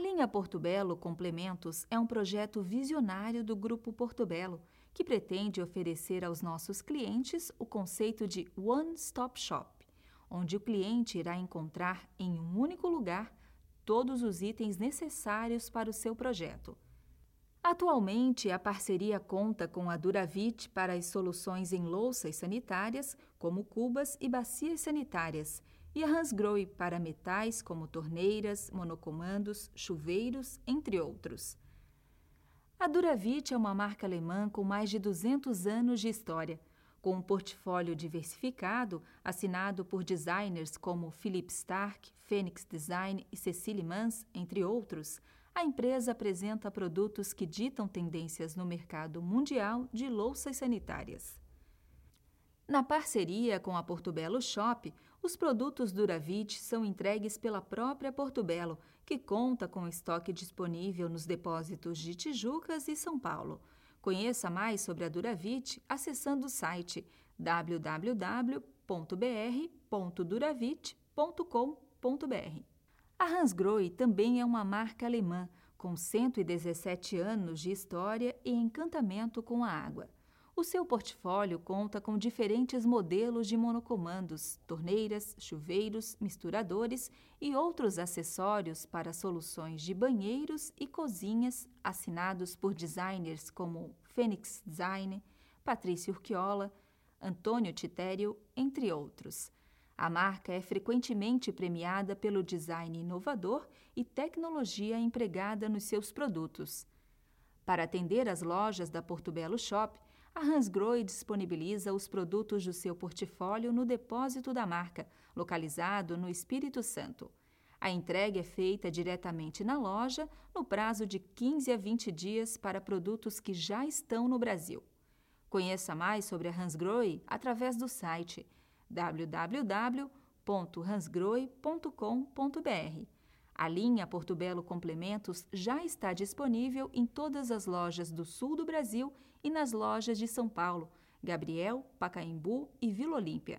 linha Portobello Complementos é um projeto visionário do Grupo Portobello que pretende oferecer aos nossos clientes o conceito de One Stop Shop, onde o cliente irá encontrar em um único lugar todos os itens necessários para o seu projeto. Atualmente, a parceria conta com a Duravit para as soluções em louças sanitárias, como cubas e bacias sanitárias, e a Hansgrohe para metais como torneiras, monocomandos, chuveiros, entre outros. A Duravit é uma marca alemã com mais de 200 anos de história, com um portfólio diversificado, assinado por designers como Philip Stark, Phoenix Design e Cecily Mans, entre outros a empresa apresenta produtos que ditam tendências no mercado mundial de louças sanitárias. Na parceria com a Portobello Shop, os produtos Duravit são entregues pela própria Portobello, que conta com estoque disponível nos depósitos de Tijucas e São Paulo. Conheça mais sobre a Duravit acessando o site www.br.duravit.com.br. A Hansgrohe também é uma marca alemã, com 117 anos de história e encantamento com a água. O seu portfólio conta com diferentes modelos de monocomandos, torneiras, chuveiros, misturadores e outros acessórios para soluções de banheiros e cozinhas assinados por designers como Fênix Design, Patrícia Urquiola, Antônio Titério, entre outros. A marca é frequentemente premiada pelo design inovador e tecnologia empregada nos seus produtos. Para atender as lojas da Portobello Shop, a Hansgrohe disponibiliza os produtos do seu portfólio no depósito da marca, localizado no Espírito Santo. A entrega é feita diretamente na loja no prazo de 15 a 20 dias para produtos que já estão no Brasil. Conheça mais sobre a Hansgrohe através do site www.hansgrohe.com.br. A linha Portobello Complementos já está disponível em todas as lojas do sul do Brasil e nas lojas de São Paulo, Gabriel, Pacaembu e Vila Olímpia.